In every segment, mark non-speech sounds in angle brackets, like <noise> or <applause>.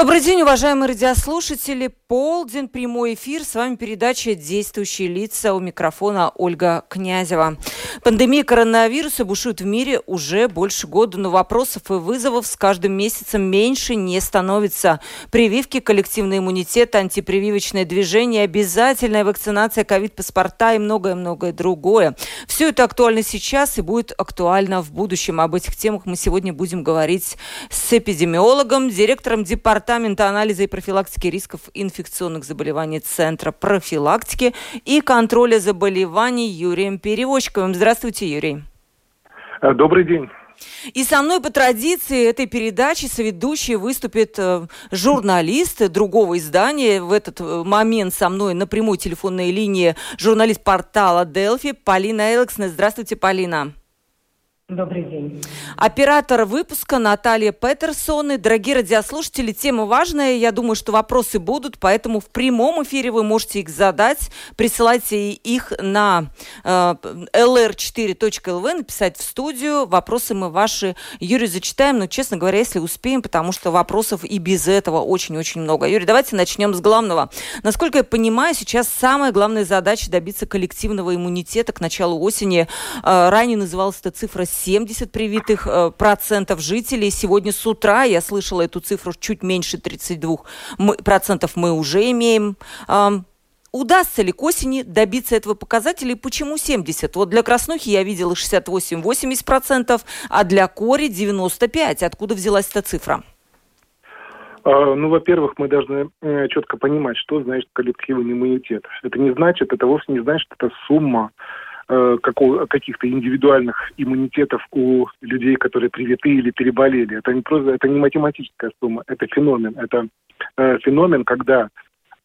Добрый день, уважаемые радиослушатели. Полдень, прямой эфир. С вами передача «Действующие лица». У микрофона Ольга Князева. Пандемия коронавируса бушует в мире уже больше года, но вопросов и вызовов с каждым месяцем меньше не становится. Прививки, коллективный иммунитет, антипрививочное движение, обязательная вакцинация, ковид-паспорта и многое-многое другое. Все это актуально сейчас и будет актуально в будущем. Об этих темах мы сегодня будем говорить с эпидемиологом, директором департамента анализа и профилактики рисков инфекционных заболеваний Центра профилактики и контроля заболеваний Юрием Перевозчиковым. Здравствуйте, Юрий. Э, добрый день. И со мной по традиции этой передачи соведущий выступит э, журналист другого издания. В этот э, момент со мной на прямой телефонной линии журналист портала Делфи Полина Элксна. Здравствуйте, Полина. Добрый день. Оператор выпуска Наталья Петерсон. И, дорогие радиослушатели, тема важная. Я думаю, что вопросы будут, поэтому в прямом эфире вы можете их задать. Присылайте их на э, lr4.lv, написать в студию. Вопросы мы ваши, Юрий, зачитаем, но, честно говоря, если успеем, потому что вопросов и без этого очень-очень много. Юрий, давайте начнем с главного. Насколько я понимаю, сейчас самая главная задача добиться коллективного иммунитета к началу осени. Э, ранее называлась эта цифра 70 привитых э, процентов жителей. Сегодня с утра я слышала эту цифру чуть меньше 32 процентов мы уже имеем. Удастся ли к осени добиться этого показателя и почему 70? Вот для краснухи я видела 68-80%, а для кори 95%. Откуда взялась эта цифра? А, ну, во-первых, мы должны э, четко понимать, что значит коллективный иммунитет. Это не значит, это вовсе не значит, это сумма Э, каких-то индивидуальных иммунитетов у людей, которые привиты или переболели. Это не просто, это не математическая сумма, это феномен. Это э, феномен, когда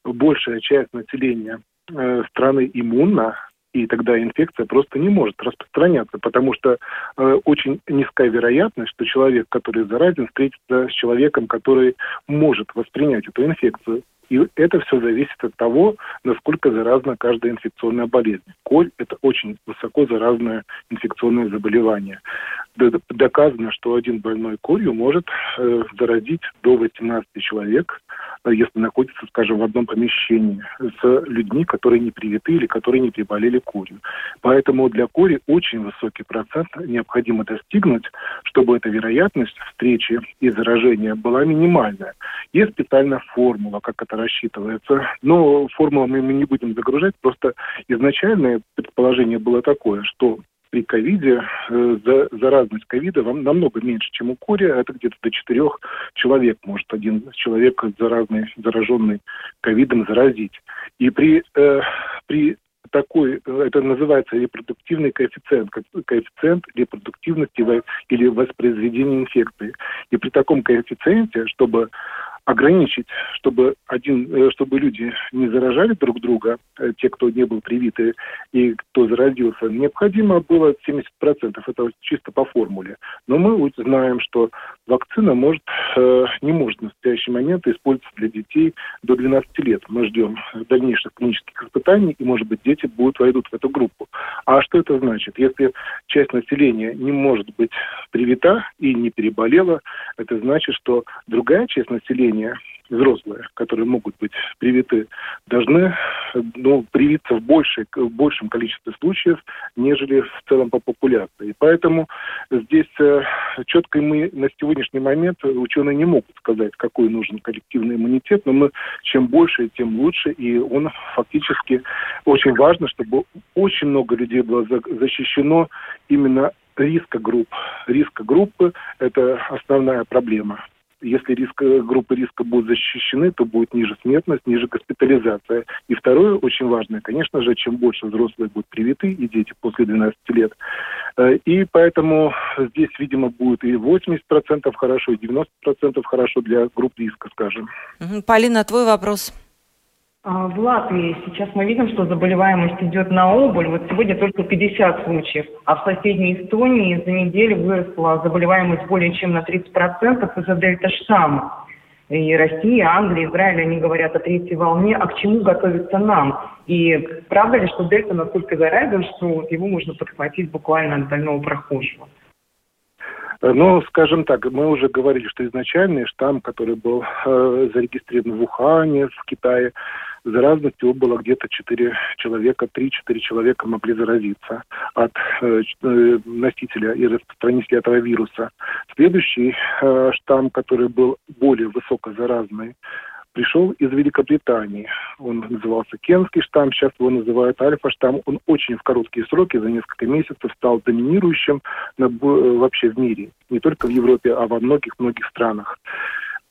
большая часть населения э, страны иммунна, и тогда инфекция просто не может распространяться, потому что э, очень низкая вероятность, что человек, который заразен, встретится с человеком, который может воспринять эту инфекцию. И это все зависит от того, насколько заразна каждая инфекционная болезнь. Коль – это очень высоко заразное инфекционное заболевание. Доказано, что один больной корью может э, заразить до 18 человек, если находится, скажем, в одном помещении с людьми, которые не привиты или которые не приболели корью. Поэтому для кори очень высокий процент необходимо достигнуть, чтобы эта вероятность встречи и заражения была минимальная. Есть специальная формула, как это рассчитывается. Но формулу мы не будем загружать. Просто изначальное предположение было такое, что при ковиде э, за, заразность ковида вам намного меньше, чем у кори. Это где-то до четырех человек может один человек заразный, зараженный ковидом заразить. И при, э, при такой, это называется репродуктивный коэффициент, коэффициент репродуктивности или воспроизведения инфекции. И при таком коэффициенте, чтобы ограничить, чтобы один, э, чтобы люди не заражали друг друга, э, те, кто не был привиты и кто заразился, необходимо было 70%. Это чисто по формуле. Но мы знаем, что вакцина может, э, не может в настоящий момент использоваться для детей до 12 лет. Мы ждем дальнейших клинических испытаний, и, может быть, дети будут войдут в эту группу. А что это значит? Если часть населения не может быть привита и не переболела, это значит, что другая часть населения населения, взрослые, которые могут быть привиты, должны ну, привиться в, большей, в большем количестве случаев, нежели в целом по популяции. Поэтому здесь э, четко мы на сегодняшний момент ученые не могут сказать, какой нужен коллективный иммунитет, но мы чем больше, тем лучше, и он фактически очень важно, чтобы очень много людей было защищено именно риска групп. Риска группы – это основная проблема Если риск, группы риска будут защищены, то будет ниже смертность, ниже госпитализация. И второе, очень важное, конечно же, чем больше взрослые будут привиты, и дети после 12 лет. Э, и поэтому здесь, видимо, будет и 80% хорошо, и 90% хорошо для групп риска, скажем. Полина, твой вопрос. А, в Латвии сейчас мы видим, что заболеваемость идет на убыль. Вот сегодня только 50 случаев, а в соседней Эстонии за неделю выросла заболеваемость более чем на 30% из-за дельта-штамма. И Россия, Англия, Израиль, они говорят о третьей волне. А к чему готовиться нам? И правда ли, что дельта настолько заразен, что его можно подхватить буквально от дальнего прохожего? Ну, скажем так, мы уже говорили, что изначальный штамм, который был э, зарегистрирован в Ухане, в Китае, заразность его было где-то 4 человека, 3-4 человека могли заразиться от э, э, носителя и распространителя этого вируса. Следующий э, штамм, который был более высокозаразный, пришел из Великобритании. Он назывался Кенский штамм, сейчас его называют альфа-штамм. Он очень в короткие сроки, за несколько месяцев, стал доминирующим на, вообще в мире. Не только в Европе, а во многих-многих странах.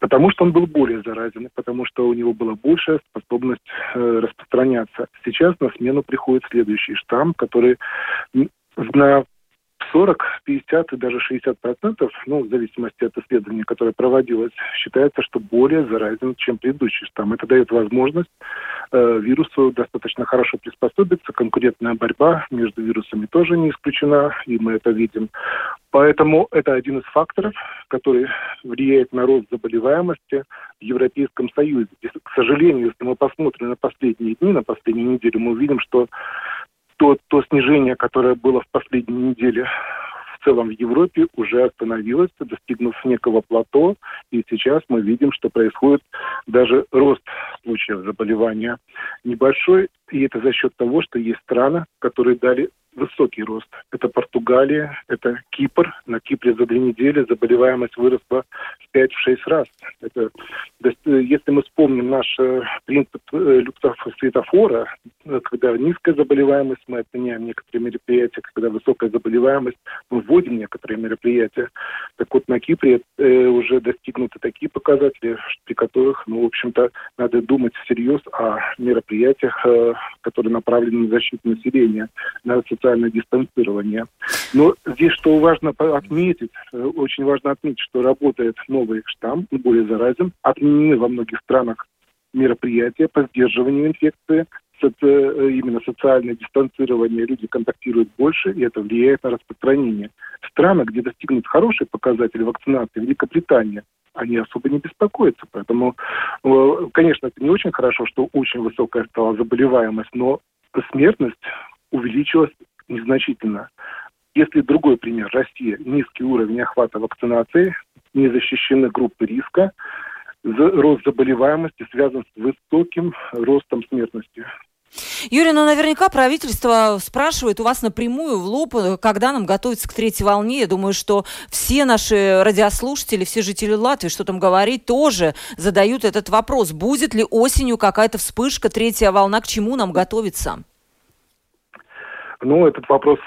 Потому что он был более заразен, потому что у него была большая способность э, распространяться. Сейчас на смену приходит следующий штамм, который на 40, 50 и даже 60 процентов, ну, в зависимости от исследования, которое проводилось, считается, что более заразен, чем предыдущий штамм. Это дает возможность э, вирусу достаточно хорошо приспособиться. Конкурентная борьба между вирусами тоже не исключена, и мы это видим. Поэтому это один из факторов, который влияет на рост заболеваемости в Европейском Союзе. И, к сожалению, если мы посмотрим на последние дни, на последнюю неделю, мы увидим, что то, то снижение, которое было в последней неделе в целом в Европе, уже остановилось, достигнув некого плато, и сейчас мы видим, что происходит даже рост случаев заболевания небольшой, и это за счет того, что есть страны, которые дали высокий рост. Это Португалия, это Кипр. На Кипре за две недели заболеваемость выросла в 5-6 раз. Это, если мы вспомним наш э, принцип э, светофора, э, когда низкая заболеваемость, мы отменяем некоторые мероприятия, когда высокая заболеваемость, мы вводим некоторые мероприятия. Так вот, на Кипре уже достигнуты такие показатели, при которых, ну, в общем-то, надо думать всерьез о мероприятиях, которые направлены на защиту населения, на социальное дистанцирование. Но здесь что важно отметить, э, очень важно отметить, что работает новый штамм, более заразен. Отменены во многих странах мероприятия по сдерживанию инфекции, э, именно социальное дистанцирование, люди контактируют больше, и это влияет на распространение. Страны, где достигнут хорошие показатели вакцинации, Великобритания, они особо не беспокоятся. Поэтому, э, конечно, это не очень хорошо, что очень высокая стала заболеваемость, но смертность увеличилась незначительно. Если другой пример, Россия, низкий уровень охвата вакцинации, не защищены группы риска, рост заболеваемости связан с высоким ростом смертности. Юрий, ну наверняка правительство спрашивает у вас напрямую в лоб, когда нам готовиться к третьей волне. Я думаю, что все наши радиослушатели, все жители Латвии, что там говорить, тоже задают этот вопрос. Будет ли осенью какая-то вспышка, третья волна, к чему нам готовиться? Ну, этот вопрос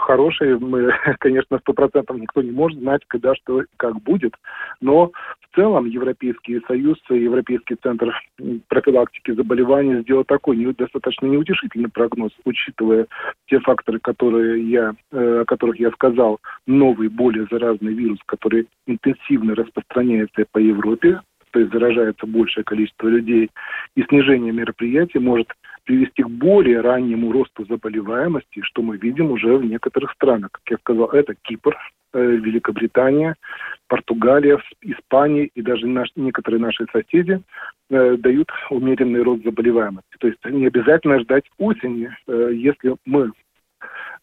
хороший. Мы, <laughs> конечно, сто процентов никто не может знать, когда что как будет. Но в целом Европейский Союз, Европейский центр профилактики заболеваний сделал такой не, достаточно неутешительный прогноз, учитывая те факторы, которые я, э, о которых я сказал. Новый, более заразный вирус, который интенсивно распространяется по Европе, то есть заражается большее количество людей, и снижение мероприятий может привести к более раннему росту заболеваемости, что мы видим уже в некоторых странах. Как я сказал, это Кипр, э, Великобритания, Португалия, Испания и даже наш, некоторые наши соседи э, дают умеренный рост заболеваемости. То есть не обязательно ждать осени, э, если мы,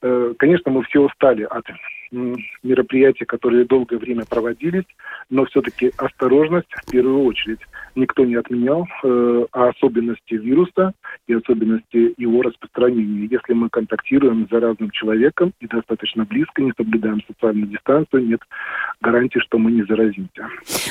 э, конечно, мы все устали от мероприятий, которые долгое время проводились, но все-таки осторожность в первую очередь. никто не отменял, э, а особенности вируса и особенности его распространения. Если мы контактируем с заразным человеком и достаточно близко, не соблюдаем социальную дистанцию, нет гарантии, что мы не заразимся.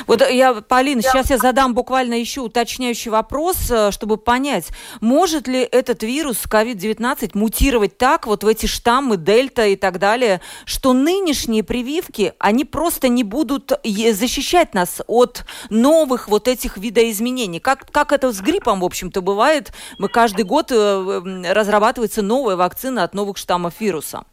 Вот я, Полина, сейчас я задам буквально еще уточняющий вопрос, э, чтобы понять, может ли этот вирус COVID-19 мутировать так, вот в эти штаммы, дельта и так далее, что нынешние прививки, они просто не будут защищать нас от новых вот этих видоизменений. Как, как это с гриппом, в общем-то, бывает. Мы каждый год э, разрабатывается новая вакцина от новых штаммов вируса.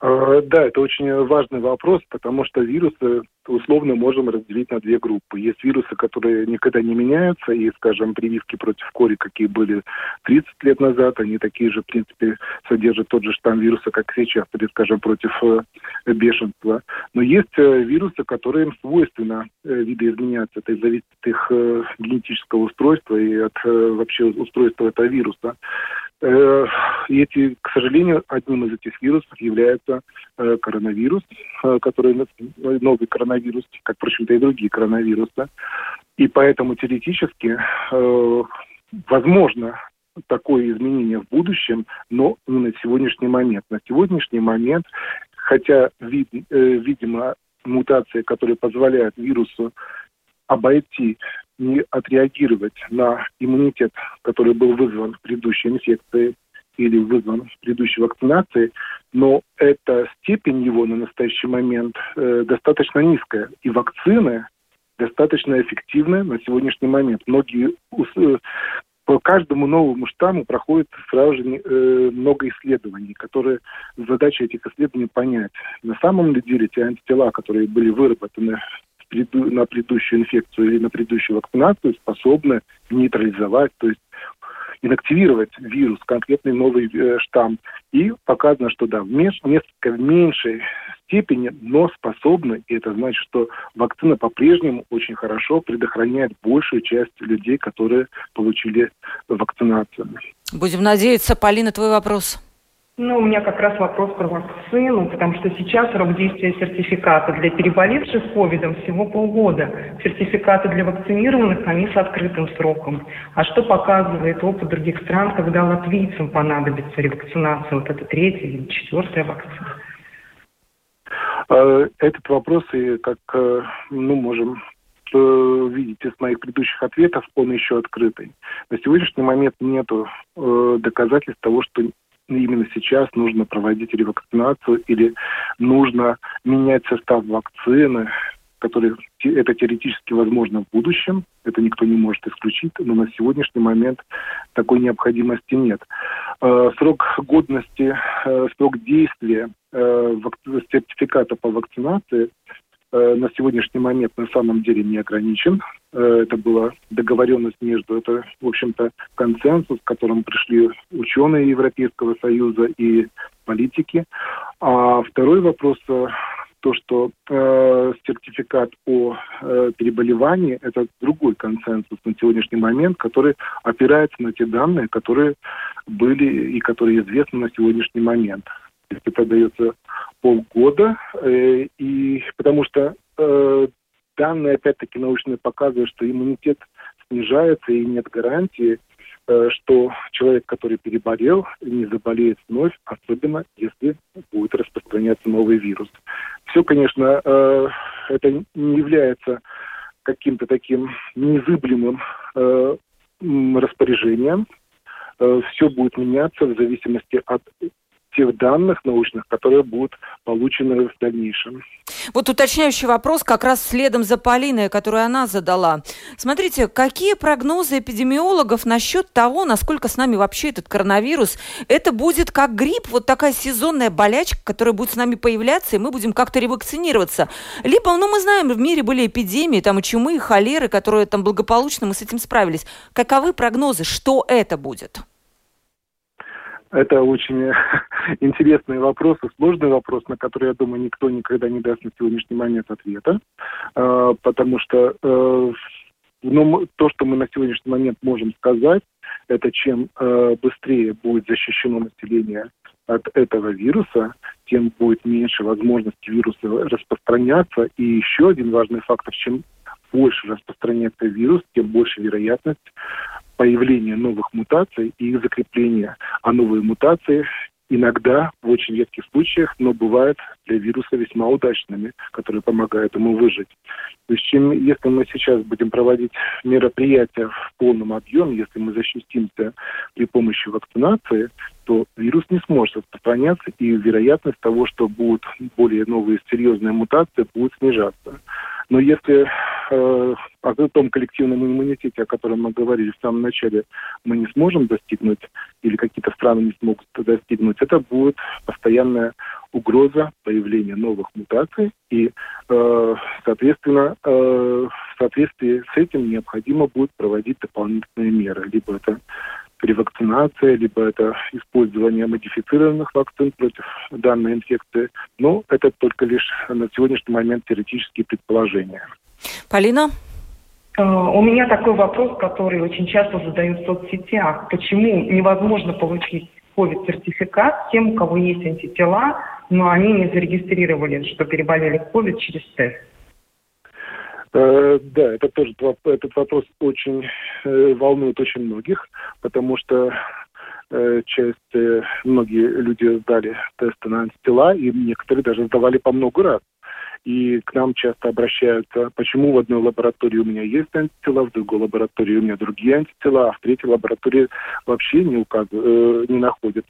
Э, да, это очень важный вопрос, потому что вирусы условно можем разделить на две группы. Есть вирусы, которые никогда не меняются, и, скажем, прививки против кори, какие были 30 лет назад, они такие же, в принципе, содержат тот же штамм вируса, как сейчас, или, скажем, против э, бешенства. Но есть э, вирусы, которым свойственно видоизменяться. Это зависит от их генетического устройства и от вообще устройства этого вируса. Э, и эти, к сожалению, одним из этих вирусов является э, коронавирус, э, который новый коронавирус, как, впрочем-то, и другие коронавирусы. И поэтому теоретически возможно такое изменение в будущем, но не на сегодняшний момент. На сегодняшний момент, хотя, вид, видимо, мутация, которая позволяет вирусу обойти не отреагировать на иммунитет, который был вызван предыдущей инфекцией или вызван предыдущей вакцинацией, но эта степень его на настоящий момент э, достаточно низкая. И вакцины достаточно эффективны на сегодняшний момент. Многие э, по каждому новому штамму проходит сразу же э, много исследований, которые задача этих исследований понять, на самом ли деле те антитела, которые были выработаны на предыдущую инфекцию или на предыдущую вакцинацию способны нейтрализовать, то есть инактивировать вирус, конкретный новый э, штамм. И показано, что да, в меньш, несколько меньшей степени, но способны, и это значит, что вакцина по-прежнему очень хорошо предохраняет большую часть людей, которые получили вакцинацию. Будем надеяться. Полина, твой вопрос. Ну, у меня как раз вопрос про вакцину, потому что сейчас срок действия сертификата для переболевших ковидом всего полгода. Сертификаты для вакцинированных, они с открытым сроком. А что показывает опыт других стран, когда латвийцам понадобится ревакцинация, вот это третья или четвертая вакцина? А, этот вопрос, и как э, ну, можем э, видеть из моих предыдущих ответов, он еще открытый. На сегодняшний момент нет э, доказательств того, что именно сейчас нужно проводить ревакцинацию или нужно менять состав вакцины, который это теоретически возможно в будущем, это никто не может исключить, но на сегодняшний момент такой необходимости нет. Э, срок годности, э, срок действия э, сертификата по вакцинации на сегодняшний момент на самом деле не ограничен. Э, это была договоренность между, это, в общем-то, консенсус, к которому пришли ученые Европейского Союза и политики. А второй вопрос э, то, что э, сертификат о э, переболевании – это другой консенсус на сегодняшний момент, который опирается на те данные, которые были и которые известны на сегодняшний момент. Это дается полгода, э, и потому что э, данные, опять-таки, научные показывают, что иммунитет снижается, и нет гарантии, э, что человек, который переболел, не заболеет вновь, особенно если будет распространяться новый вирус. Все, конечно, это не является каким-то таким незыблемым распоряжением. Все будет меняться в зависимости от тех данных научных, которые будут получены в дальнейшем. Вот уточняющий вопрос как раз следом за Полиной, которую она задала. Смотрите, какие прогнозы эпидемиологов насчет того, насколько с нами вообще этот коронавирус? Это будет как грипп, вот такая сезонная болячка, которая будет с нами появляться, и мы будем как-то ревакцинироваться. Либо, ну, мы знаем, в мире были эпидемии, там и чумы, и холеры, которые там благополучно мы с этим справились. Каковы прогнозы? Что это будет? Это очень <laughs> интересный вопрос и сложный вопрос, на который, я думаю, никто никогда не даст на сегодняшний момент ответа, а, потому что э, ну, то, что мы на сегодняшний момент можем сказать, это чем э, быстрее будет защищено население от этого вируса, тем будет меньше возможности вируса распространяться. И еще один важный фактор, чем больше распространяется вирус, тем больше вероятность появления новых мутаций и их закрепления. А новые мутации иногда, в очень редких случаях, но бывают для вируса весьма удачными, которые помогают ему выжить. То есть, чем, если мы сейчас будем проводить мероприятия в полном объеме, если мы защитимся при помощи вакцинации, то вирус не сможет распространяться, и вероятность того, что будут более новые серьезные мутации, будет снижаться. Но если э, о том коллективном иммунитете, о котором мы говорили в самом начале, мы не сможем достигнуть, или какие-то страны не смогут достигнуть, это будет постоянная угроза появления новых мутаций, и, э, соответственно, э, в соответствии с этим необходимо будет проводить дополнительные меры. Либо это ревакцинация, либо это использование модифицированных вакцин против данной инфекции. Но это только лишь на сегодняшний момент теоретические предположения. Полина? Э, у меня такой вопрос, который очень часто задают в соцсетях. Почему невозможно получить COVID-сертификат тем, у кого есть антитела, но они не зарегистрировали, что переболели COVID через тест? Э, да, это тоже этот вопрос очень э, волнует очень многих, потому что э, часть, многие люди сдали тесты на антитела, и некоторые даже сдавали по много раз. И к нам часто обращаются, почему в одной лаборатории у меня есть антитела, в другой лаборатории у меня другие антитела, а в третьей лаборатории вообще не, указ... не находят.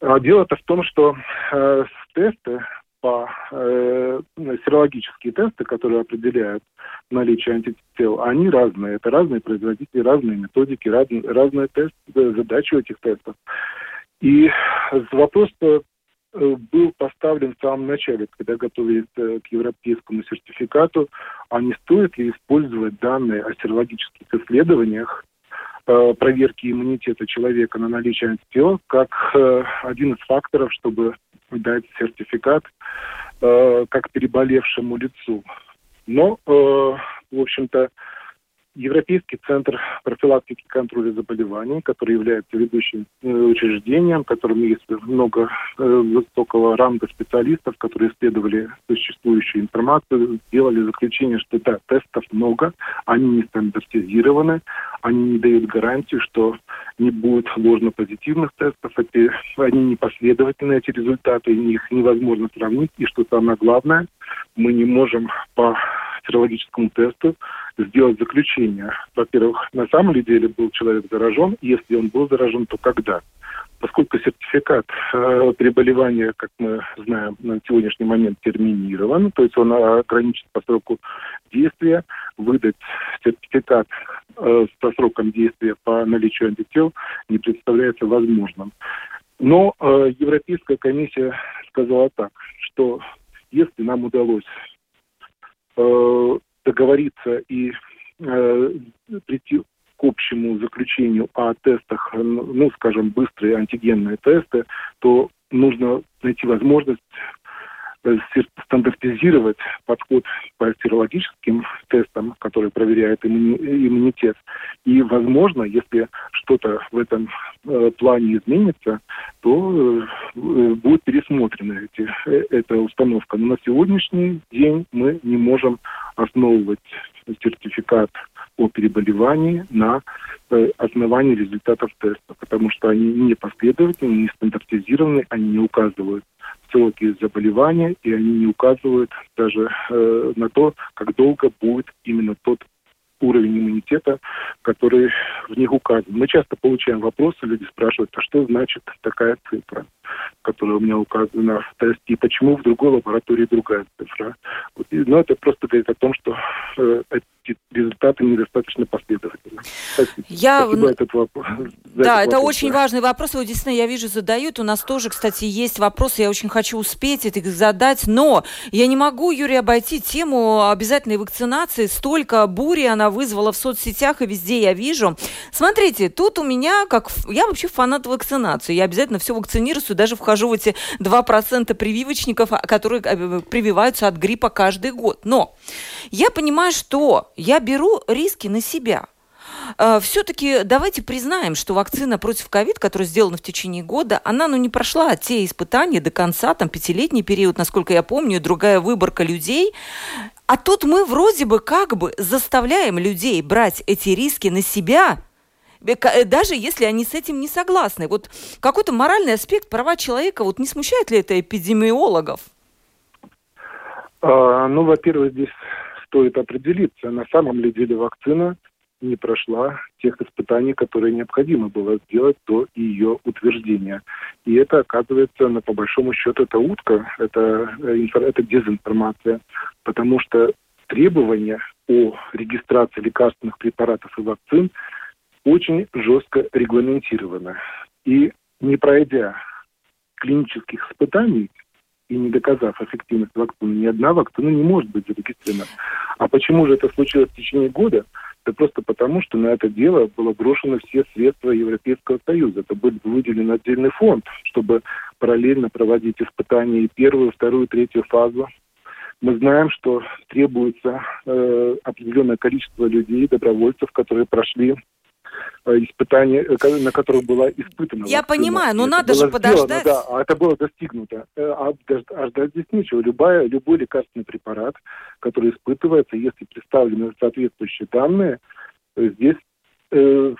А дело-то в том, что э, тесты по э, серологические тесты, которые определяют наличие антител, они разные. Это разные производители, разные методики, разные, разные тесты, задачи у этих тестов. И вопрос э, был поставлен в самом начале, когда готовились э, к европейскому сертификату, а не стоит ли использовать данные о серологических исследованиях э, проверки иммунитета человека на наличие антител как один из факторов, чтобы дать сертификат как переболевшему лицу. Но, э, в общем-то, Европейский центр профилактики и контроля заболеваний, который является ведущим э, учреждением, в котором есть много э, высокого ранга специалистов, которые исследовали существующую информацию, сделали заключение, что да, тестов много, они не стандартизированы, они не дают гарантию, что не будет ложно-позитивных тестов, эти, они непоследовательны, эти результаты, их невозможно сравнить, и что самое главное, мы не можем по серологическому тесту сделать заключение. Во-первых, на самом ли деле был человек заражен, если он был заражен, то когда? Поскольку сертификат э, переболевания, как мы знаем, на сегодняшний момент терминирован, то есть он ограничен по сроку действия, выдать сертификат э, со сроком действия по наличию антител не представляется возможным. Но э, Европейская комиссия сказала так, что если нам удалось э, договориться и э, прийти к общему заключению о тестах, ну, скажем, быстрые антигенные тесты, то нужно найти возможность стандартизировать подход по серологическим тестам, которые проверяют иммунитет. И, возможно, если что-то в этом э, плане изменится, то э, будет пересмотрена эти, эта установка. Но на сегодняшний день мы не можем основывать сертификат о переболевании на основании результатов теста, потому что они не последовательны, не стандартизированы, они не указывают сроки заболевания, и они не указывают даже э, на то, как долго будет именно тот уровень иммунитета, который в них указан. Мы часто получаем вопросы, люди спрашивают, а что значит такая цифра, которая у меня указана в тесте, и почему в другой лаборатории другая цифра. Но это просто говорит о том, что э, результаты недостаточно последовательны. Спасибо. Я... Спасибо этот вопрос. Да, это вопрос, очень важный вопрос. Его действительно, я вижу, задают. У нас тоже, кстати, есть вопросы. Я очень хочу успеть их задать. Но я не могу, Юрий, обойти тему обязательной вакцинации. Столько бури она вызвала в соцсетях, и везде я вижу. Смотрите, тут у меня, как я вообще фанат вакцинации. Я обязательно все вакцинируюсь, даже вхожу в эти 2% прививочников, которые э, прививаются от гриппа каждый год. Но я понимаю, что я беру риски на себя. э, все-таки давайте признаем, что вакцина против ковид, которая сделана в течение года, она ну, не прошла те испытания до конца, там пятилетний период, насколько я помню, другая выборка людей. А тут мы вроде бы как бы заставляем людей брать эти риски на себя, э, даже если они с этим не согласны. Вот какой-то моральный аспект права человека, вот не смущает ли это эпидемиологов? А, ну, во-первых, здесь стоит определиться, на самом ли деле вакцина не прошла тех испытаний, которые необходимо было сделать до ее утверждения. И это, оказывается, на, по большому счету, это утка, это, э, это дезинформация, потому что требования о регистрации лекарственных препаратов и вакцин очень жестко регламентированы. И не пройдя клинических испытаний, и не доказав эффективность вакцины, ни одна вакцина не может быть зарегистрирована. А почему же это случилось в течение года? Это просто потому, что на это дело было брошено все средства Европейского Союза. Это был выделен отдельный фонд, чтобы параллельно проводить испытания и первую, вторую, третью фазу. Мы знаем, что требуется э, определенное количество людей, добровольцев, которые прошли испытания, э, на которых была испытана. Я вакцина. понимаю, но это надо же подождать. Сделано, да, а это было достигнуто. Э, а, а ждать здесь нечего. Любая, любой лекарственный препарат, который испытывается, если представлены соответствующие данные, здесь э,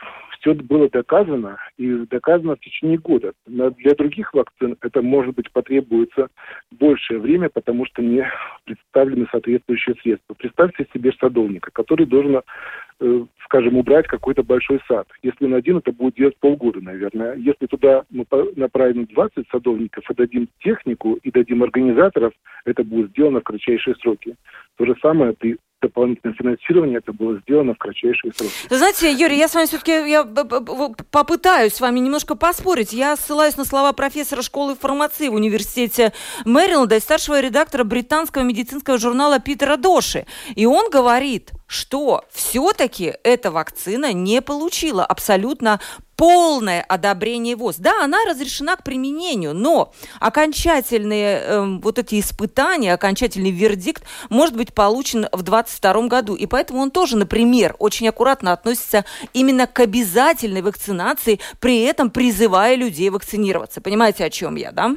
все было доказано, и доказано в течение года. Для других вакцин это, может быть, потребуется большее время, потому что не представлены соответствующие средства. Представьте себе садовника, который должен, э, скажем, убрать какой-то большой сад. Если он один, это будет делать полгода, наверное. Если туда мы направим 20 садовников и дадим технику, и дадим организаторов, это будет сделано в кратчайшие сроки. То же самое при дополнительное финансирование, это было сделано в кратчайшие сроки. Знаете, Юрий, я с вами все-таки я попытаюсь с вами немножко поспорить. Я ссылаюсь на слова профессора школы фармации в университете Мэриленда и старшего редактора британского медицинского журнала Питера Доши. И он говорит, что все-таки эта вакцина не получила абсолютно полное одобрение ВОЗ. Да, она разрешена к применению, но окончательные э, вот эти испытания, окончательный вердикт может быть получен в 2022 году. И поэтому он тоже, например, очень аккуратно относится именно к обязательной вакцинации, при этом призывая людей вакцинироваться. Понимаете, о чем я, да?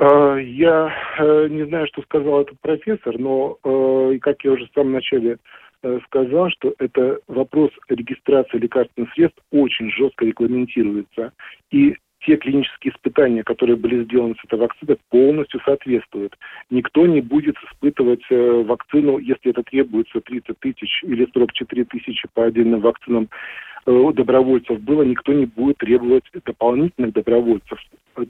А, я э, не знаю, что сказал этот профессор, но, э, как я уже в самом начале Э, сказал, что это вопрос регистрации лекарственных средств очень жестко регламентируется. И те клинические испытания, которые были сделаны с этой вакциной, полностью соответствуют. Никто не будет испытывать э, вакцину, если это требуется 30 тысяч или 44 тысячи по отдельным вакцинам э, добровольцев было, никто не будет требовать дополнительных добровольцев.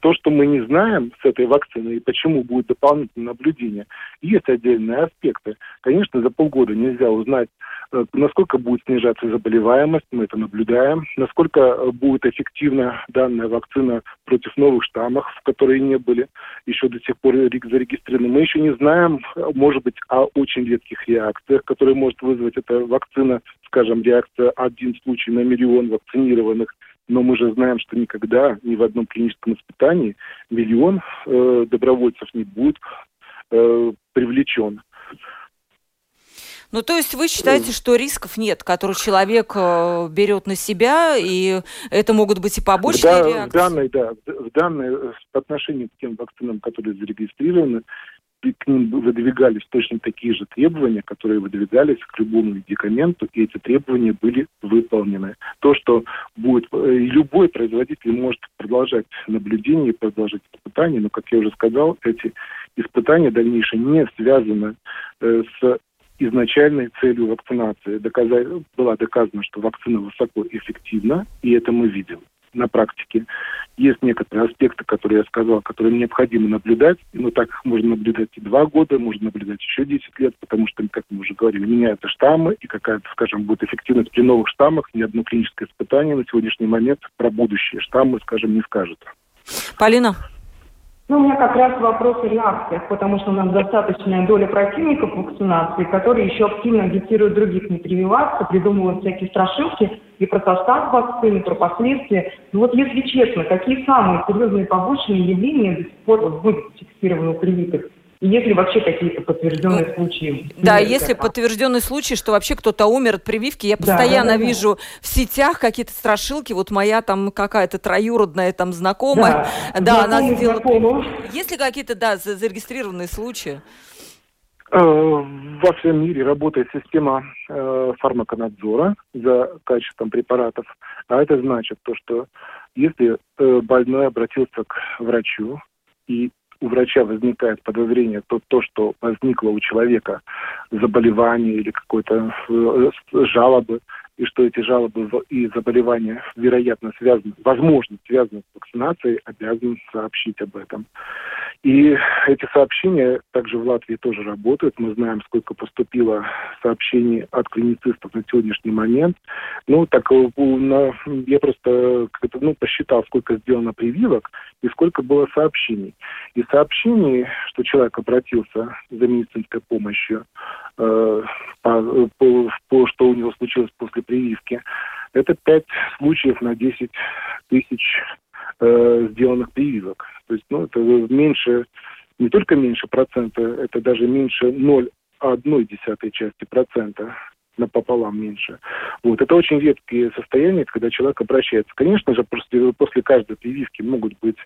То, что мы не знаем с этой вакциной и почему будет дополнительное наблюдение, есть отдельные аспекты. Конечно, за полгода нельзя узнать, э, насколько будет снижаться заболеваемость, мы это наблюдаем, насколько э, будет эффективна данная вакцина против новых штаммов, которые не были еще до сих пор зарегистрированы. Мы еще не знаем, может быть, о очень редких реакциях, которые может вызвать эта вакцина, скажем, реакция один случай на миллион вакцинированных но мы же знаем, что никогда ни в одном клиническом испытании миллион э, добровольцев не будет э, привлечен. Ну, то есть вы считаете, что рисков нет, которые человек э, берет на себя, и это могут быть и побочные в, реакции? В данной, да, в данной, э, по отношению к тем вакцинам, которые зарегистрированы, к ним выдвигались точно такие же требования, которые выдвигались к любому медикаменту, и эти требования были выполнены. То, что будет... Э, любой производитель может продолжать наблюдение, продолжать испытания, но, как я уже сказал, эти испытания дальнейшие не связаны э, с изначальной целью вакцинации. Доказать, была доказано, что вакцина высоко эффективна, и это мы видим на практике. Есть некоторые аспекты, которые я сказал, которые необходимо наблюдать. Но так их можно наблюдать и два года, можно наблюдать еще 10 лет, потому что, как мы уже говорили, меняются штаммы, и какая-то, скажем, будет эффективность при новых штаммах. Ни одно клиническое испытание на сегодняшний момент про будущие штаммы, скажем, не скажет. Полина? Ну, у меня как раз вопрос о реакциях, потому что у нас достаточная доля противников вакцинации, которые еще активно агитируют других не прививаться, придумывают всякие страшилки и про состав вакцины, про последствия. Ну вот если честно, какие самые серьезные побочные явления до сих пор были зафиксированы у привитых? Если вообще какие-то подтвержденные ну, случаи. Да, если этого. подтвержденный случай, что вообще кто-то умер от прививки, я постоянно да, да, вижу да. в сетях какие-то страшилки. Вот моя там какая-то троюродная там знакомая, да, да она сделала. Знакомых. Есть ли какие-то да зарегистрированные случаи? Э, во всем мире работает система э, фармаконадзора за качеством препаратов, а это значит то, что если э, больной обратился к врачу и у врача возникает подозрение, то то, что возникло у человека заболевание или какой-то э, жалобы, и что эти жалобы и заболевания, вероятно, связаны, возможно, связаны с вакцинацией, обязан сообщить об этом. И эти сообщения также в Латвии тоже работают. Мы знаем, сколько поступило сообщений от клиницистов на сегодняшний момент. Ну, так э, на, я просто ну, посчитал, сколько сделано прививок и сколько было сообщений. И сообщений, что человек обратился за медицинской помощью, э, по, по, по, что у него случилось после прививки, это 5 случаев на 10 тысяч э, сделанных прививок. То есть, ну, это меньше, не только меньше процента, это даже меньше 0,1 части процента напополам меньше. Вот. Это очень редкие состояния, когда человек обращается. Конечно же, после, после каждой прививки могут быть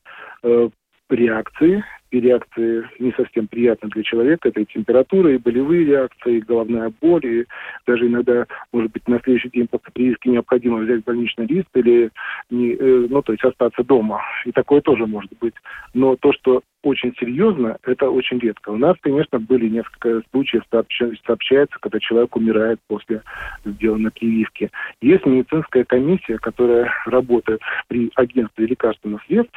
э, реакции, и реакции не совсем приятны для человека. Это и температура, и болевые реакции, и головная боль, и даже иногда, может быть, на следующий день после прививки необходимо взять больничный лист или, не, э, ну, то есть остаться дома. И такое тоже может быть. Но то, что очень серьезно, это очень редко. У нас, конечно, были несколько случаев, сообщается, когда человек умирает после сделанной прививки. Есть медицинская комиссия, которая работает при агентстве лекарственных средств,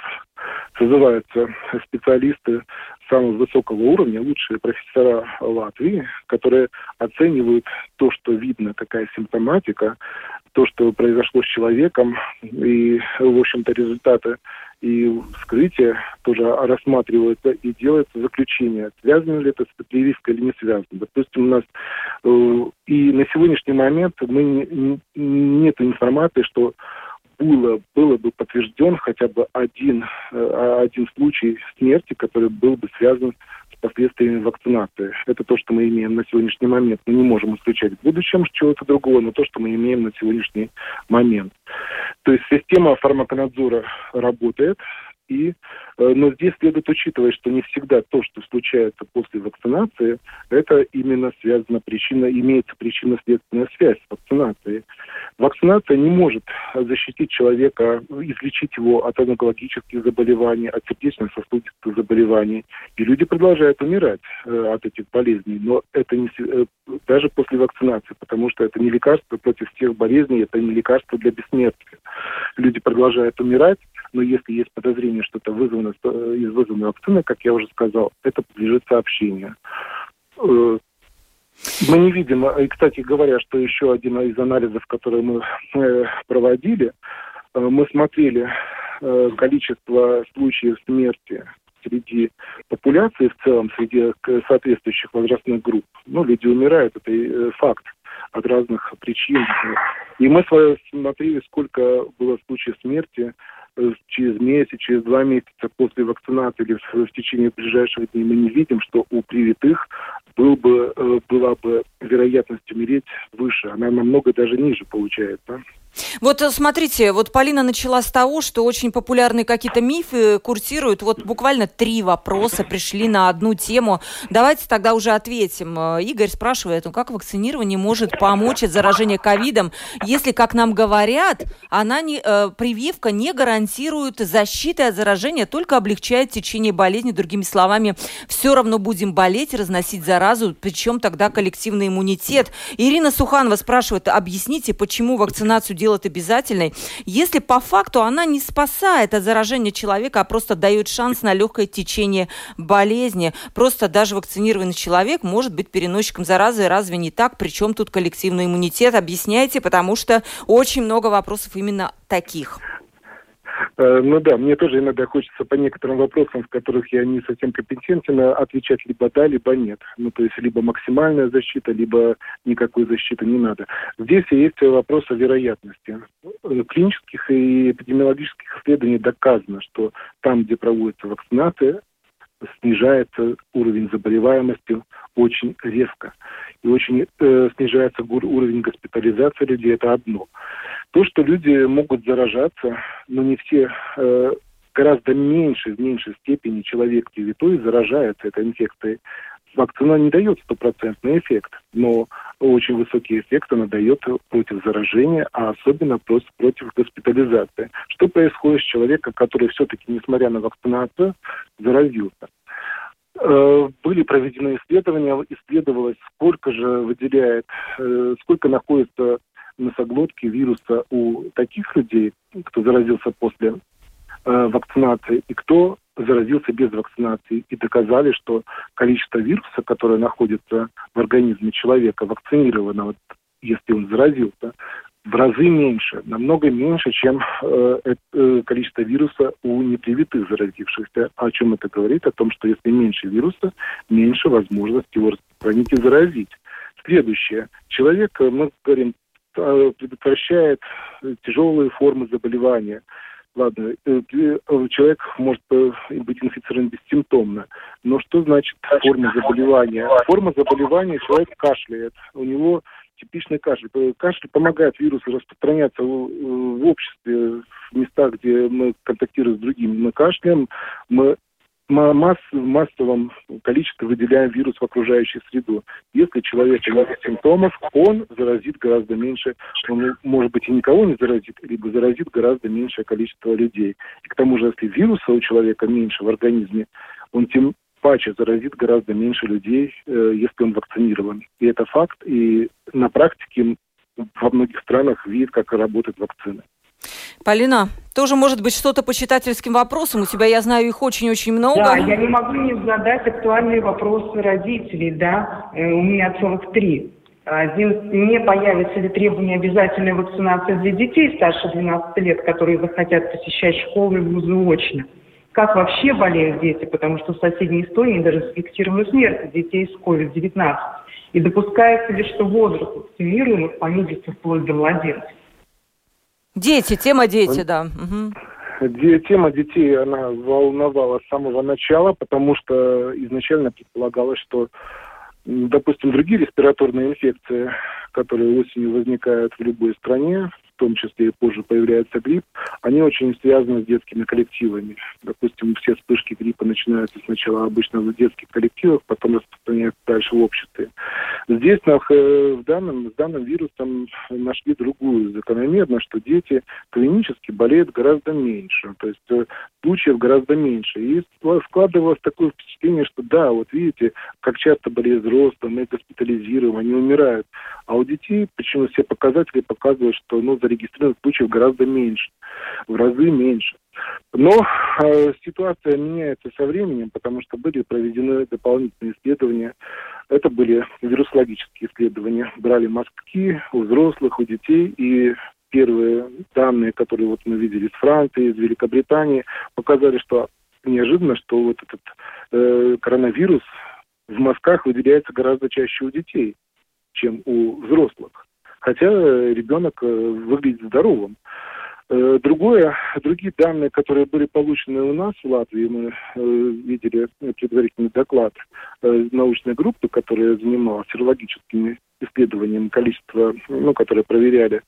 созываются специалисты самого высокого уровня, лучшие профессора Латвии, которые оценивают то, что видно, какая симптоматика, то, что произошло с человеком, и, в общем-то, результаты и вскрытие тоже рассматривается и делается заключение, связано ли это с прививкой или не связано. Допустим, у нас э, и на сегодняшний момент мы не, нет информации, что было, было бы подтвержден хотя бы один, э, один случай смерти, который был бы связан с последствиями вакцинации. Это то, что мы имеем на сегодняшний момент. Мы не можем исключать в будущем чего-то другого, но то, что мы имеем на сегодняшний момент. То есть система фармаконадзора работает, и, э, но здесь следует учитывать, что не всегда то, что случается после вакцинации, это именно связано причина, имеется причинно-следственная связь с вакцинацией. Вакцинация не может защитить человека, излечить его от онкологических заболеваний, от сердечно-сосудистых заболеваний. И люди продолжают умирать э, от этих болезней, но это не, э, даже после вакцинации, потому что это не лекарство против всех болезней, это не лекарство для бессмертия. Люди продолжают умирать, но если есть подозрение, что это вызвано э, из вызванной вакцины, как я уже сказал, это подлежит сообщению. Э, мы не видим, и, кстати говоря, что еще один из анализов, который мы э, проводили, мы смотрели количество случаев смерти среди популяции в целом, среди соответствующих возрастных групп. Ну, люди умирают, это факт от разных причин. И мы смотрели, сколько было случаев смерти через месяц, через два месяца после вакцинации или в, в течение ближайших дней мы не видим, что у привитых был бы, э, была бы вероятность умереть выше. Она намного даже ниже получается. Вот э, смотрите, вот Полина начала с того, что очень популярные какие-то мифы курсируют. Вот буквально три вопроса пришли на одну тему. Давайте тогда уже ответим. Э, Игорь спрашивает, ну как вакцинирование может помочь от заражения ковидом, если, как нам говорят, она не, э, прививка не гарантирует защиты от заражения, только облегчает течение болезни. Другими словами, все равно будем болеть, разносить заразу, причем тогда коллективный иммунитет. Ирина Суханова спрашивает, объясните, почему вакцинацию делать обязательной, если по факту она не спасает от заражения человека, а просто дает шанс на легкое течение болезни. Просто даже вакцинированный человек может быть переносчиком заразы. Разве не так? Причем тут коллективный иммунитет? Объясняйте, потому что очень много вопросов именно таких. Э, ну да, мне тоже иногда хочется по некоторым вопросам, в которых я не совсем компетентен, отвечать либо да, либо нет. Ну то есть либо максимальная защита, либо никакой защиты не надо. Здесь есть вопрос о вероятности. Э, клинических и эпидемиологических исследований доказано, что там, где проводится вакцинация, снижается уровень заболеваемости очень резко. И очень э, снижается уровень госпитализации людей, это одно. То, что люди могут заражаться, но не все, э, гораздо меньше, в меньшей степени человек девятой заражается этой инфекцией. Вакцина не дает стопроцентный эффект, но очень высокий эффект она дает против заражения, а особенно против, против госпитализации. Что происходит с человеком, который все-таки, несмотря на вакцинацию, заразился? Э, были проведены исследования, исследовалось, сколько же выделяет, э, сколько находится носоглотки вируса у таких людей, кто заразился после э, вакцинации, и кто заразился без вакцинации. И доказали, что количество вируса, которое находится в организме человека, вакцинированного, если он заразился, в разы меньше, намного меньше, чем э, э, количество вируса у непривитых заразившихся. О чем это говорит? О том, что если меньше вируса, меньше возможности его распространить и заразить. Следующее. Человек, э, мы говорим, э, предотвращает тяжелые формы заболевания. Ладно, э, человек может быть инфицирован бессимптомно, но что значит форма заболевания? Форма заболевания, человек кашляет, у него типичный кашель. Кашель помогает вирусу распространяться в, в обществе, в местах, где мы контактируем с другими. Мы кашляем, мы масс, в массовом количестве выделяем вирус в окружающую среду. Если человек нет симптомов, он заразит гораздо меньше, он, может быть, и никого не заразит, либо заразит гораздо меньшее количество людей. И к тому же, если вируса у человека меньше в организме, он тем паче заразит гораздо меньше людей, э, если он вакцинирован. И это факт, и на практике во многих странах видит, как работают вакцины. Полина, тоже может быть что-то по читательским вопросам. У тебя, я знаю, их очень-очень много. Да, я не могу не задать актуальные вопросы родителей, да. Э, у меня целых три. Один, не появится ли требование обязательной вакцинации для детей старше 12 лет, которые захотят посещать школы и вузы очно как вообще болеют дети, потому что в соседней Эстонии даже зафиксированы смерти детей с COVID-19. И допускается ли, что возраст вакцинируемых понизится вплоть до младенцев? Дети, тема дети, да. Угу. Тема детей, она волновала с самого начала, потому что изначально предполагалось, что, допустим, другие респираторные инфекции, которые осенью возникают в любой стране, в том числе и позже появляется грипп, они очень связаны с детскими коллективами. Допустим, все вспышки гриппа начинаются сначала обычно в детских коллективах, потом распространяются дальше в обществе. Здесь в данном, с данным вирусом нашли другую закономерность, что дети клинически болеют гораздо меньше. То есть э, случаев гораздо меньше. И складывалось такое впечатление, что да, вот видите, как часто болеют взрослые, мы госпитализируем, они умирают. А у детей, почему все показатели показывают, что ну, зарегистрированных случаев гораздо меньше, в разы меньше. Но э, ситуация меняется со временем, потому что были проведены дополнительные исследования. Это были вирусологические исследования. Брали мазки у взрослых, у детей, и первые данные, которые вот мы видели из Франции, из Великобритании, показали, что неожиданно, что вот этот э, коронавирус в мазках выделяется гораздо чаще у детей, чем у взрослых. Хотя ребенок э, выглядит здоровым. Э, другое, другие данные, которые были получены у нас в Латвии, мы э, видели предварительный доклад э, научной группы, которая занималась серологическими исследованиями количества, ну, которые проверяли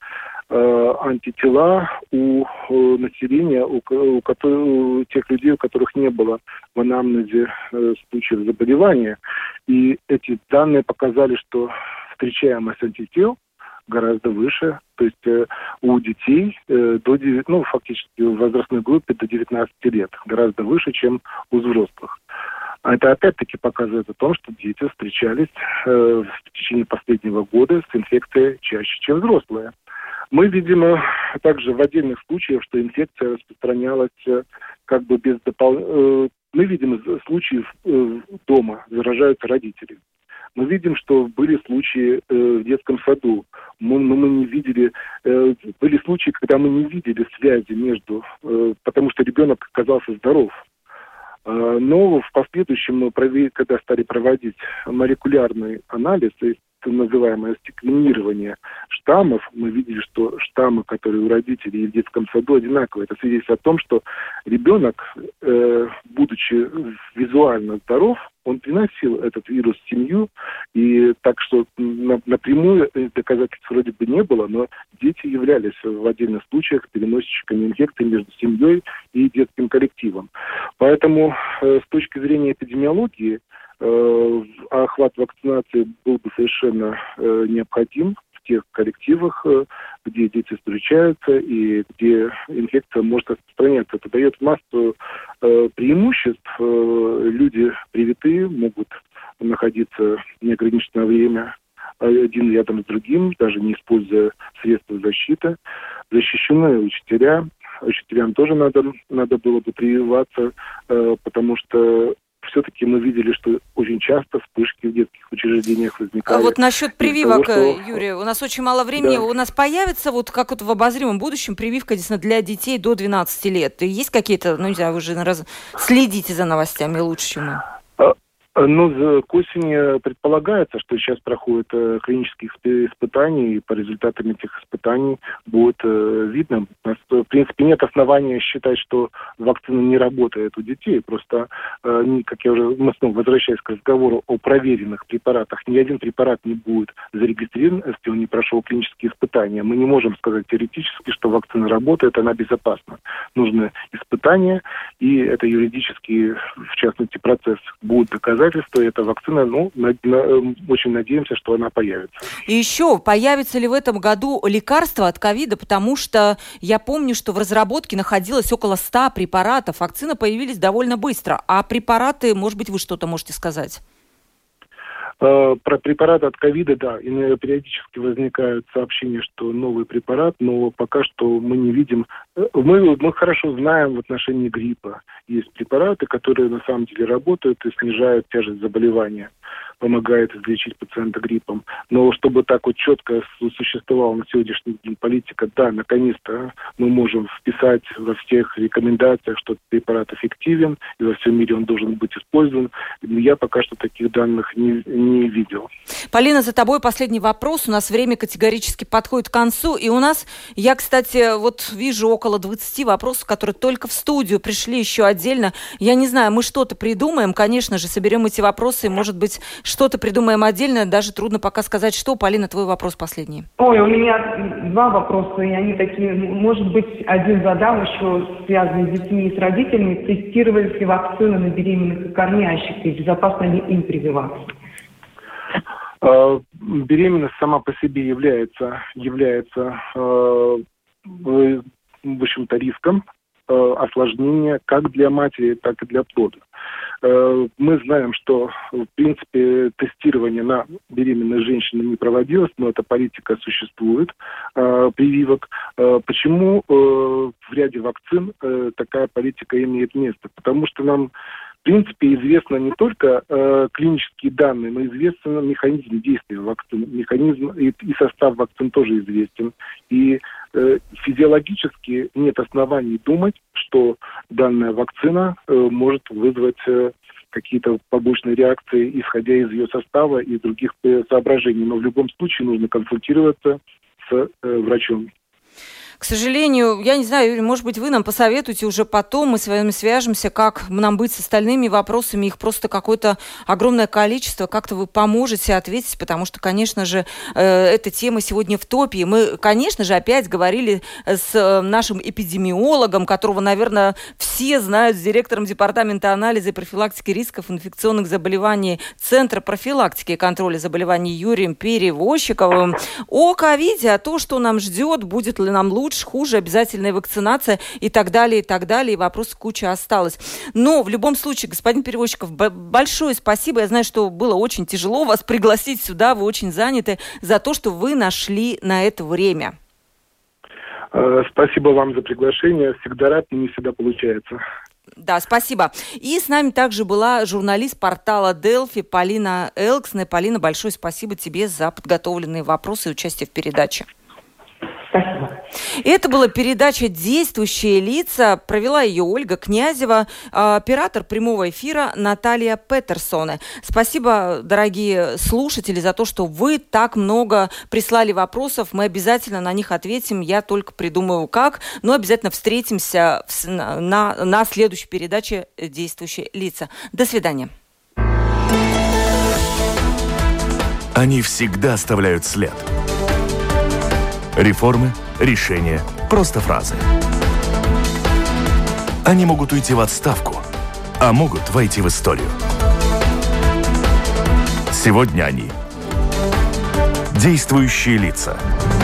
э, антитела у э, населения, у, у, у тех людей, у которых не было в анамнезе э, случаев заболевания. И эти данные показали, что встречаемость антител гораздо выше. То есть э, у детей э, до 9, ну, фактически в возрастной группе до 19 лет гораздо выше, чем у взрослых. А это опять-таки показывает о том, что дети встречались э, в течение последнего года с инфекцией чаще, чем взрослые. Мы видим э, также в отдельных случаях, что инфекция распространялась как бы без. Э, мы видим случаи дома, заражаются родители. Мы видим, что были случаи э, в детском саду, мы, но мы не видели, э, были случаи, когда мы не видели связи между, э, потому что ребенок оказался здоров. Э, но в последующем, когда стали проводить молекулярный анализ, то есть называемое стеклинирование, штаммов, мы видели, что штаммы, которые у родителей и в детском саду одинаковые. Это свидетельствует о том, что ребенок, э, будучи визуально здоров, он приносил этот вирус в семью, и так что напрямую доказательств вроде бы не было, но дети являлись в отдельных случаях переносчиками инфекции между семьей и детским коллективом. Поэтому э, с точки зрения эпидемиологии э, охват вакцинации был бы совершенно э, необходим тех коллективах, э, где дети встречаются и где инфекция может распространяться. Это дает массу э, преимуществ. Э, люди привитые могут находиться неограниченное время один рядом с другим, даже не используя средства защиты. Защищенные учителя, учителям тоже надо, надо было бы прививаться, потому что все-таки мы видели, что очень часто вспышки в детских учреждениях возникают. А вот насчет прививок, того, что... Юрий, у нас очень мало времени. Да. У нас появится вот как вот в обозримом будущем прививка действительно для детей до 12 лет. Есть какие-то, ну не знаю, вы же раз... следите за новостями лучше, чем мы. Ну, к осени предполагается, что сейчас проходят э, клинические испытания, и по результатам этих испытаний будет э, видно. В принципе, нет основания считать, что вакцина не работает у детей. Просто, э, как я уже, мы снова возвращаясь к разговору о проверенных препаратах, ни один препарат не будет зарегистрирован, если он не прошел клинические испытания. Мы не можем сказать теоретически, что вакцина работает, она безопасна. Нужны испытания, и это юридический, в частности, процесс будет доказать доказательства, эта вакцина, ну, на, на, эм, очень надеемся, что она появится. И еще, появится ли в этом году лекарство от ковида, потому что я помню, что в разработке находилось около 100 препаратов, вакцины появились довольно быстро, а препараты, может быть, вы что-то можете сказать? Э, про препараты от ковида, да, и периодически возникают сообщения, что новый препарат, но пока что мы не видим. Э, мы, мы хорошо знаем в отношении гриппа. Есть препараты, которые на самом деле работают и снижают тяжесть заболевания помогает излечить пациента гриппом. Но чтобы так вот четко существовала на сегодняшний день политика, да, наконец-то мы можем вписать во всех рекомендациях, что препарат эффективен, и во всем мире он должен быть использован. Я пока что таких данных не, не видел. Полина, за тобой последний вопрос. У нас время категорически подходит к концу. И у нас, я, кстати, вот вижу около 20 вопросов, которые только в студию пришли еще отдельно. Я не знаю, мы что-то придумаем, конечно же, соберем эти вопросы, и, может быть, что-то придумаем отдельно, даже трудно пока сказать, что. Полина, твой вопрос последний. Ой, у меня два вопроса, и они такие, может быть, один задам еще связанный с детьми и с родителями. Тестировались ли вакцины на беременных и кормящих, и безопасно ли им прививаться? А, беременность сама по себе является, является э, в общем-то, риском э, осложнения как для матери, так и для плода. Э, мы знаем, что, в принципе, тестирование на беременных женщин не проводилось, но эта политика существует, э, прививок. Э, почему в ряде вакцин такая политика имеет место? Потому что нам принципе, известно не только э, клинические данные, но известен механизм действия вакцин, механизм и, и состав вакцин тоже известен. И э, физиологически нет оснований думать, что данная вакцина э, может вызвать э, какие-то побочные реакции, исходя из ее состава и других э, соображений. Но в любом случае нужно консультироваться с э, врачом. К сожалению, я не знаю, может быть, вы нам посоветуете уже потом, мы с вами свяжемся, как нам быть с остальными вопросами, их просто какое-то огромное количество, как-то вы поможете ответить, потому что, конечно же, э, эта тема сегодня в топе. Мы, конечно же, опять говорили с э, нашим эпидемиологом, которого, наверное, все знают, с директором департамента анализа и профилактики рисков инфекционных заболеваний Центра профилактики и контроля заболеваний Юрием Перевозчиковым о ковиде, о том, что нам ждет, будет ли нам лучше лучше, хуже, обязательная вакцинация и так далее, и так далее. И вопрос куча осталось. Но в любом случае, господин Перевозчиков, большое спасибо. Я знаю, что было очень тяжело вас пригласить сюда, вы очень заняты, за то, что вы нашли на это время. Э, спасибо вам за приглашение. Всегда рад, но не всегда получается. Да, спасибо. И с нами также была журналист портала Делфи Полина Элксна. Полина, большое спасибо тебе за подготовленные вопросы и участие в передаче. Спасибо. Это была передача «Действующие лица». Провела ее Ольга Князева, а, оператор прямого эфира Наталья Петерсоне. Спасибо, дорогие слушатели, за то, что вы так много прислали вопросов. Мы обязательно на них ответим. Я только придумаю как. Но обязательно встретимся на, на, на следующей передаче «Действующие лица». До свидания. Они всегда оставляют след. Реформы, решения, просто фразы. Они могут уйти в отставку, а могут войти в историю. Сегодня они – действующие лица –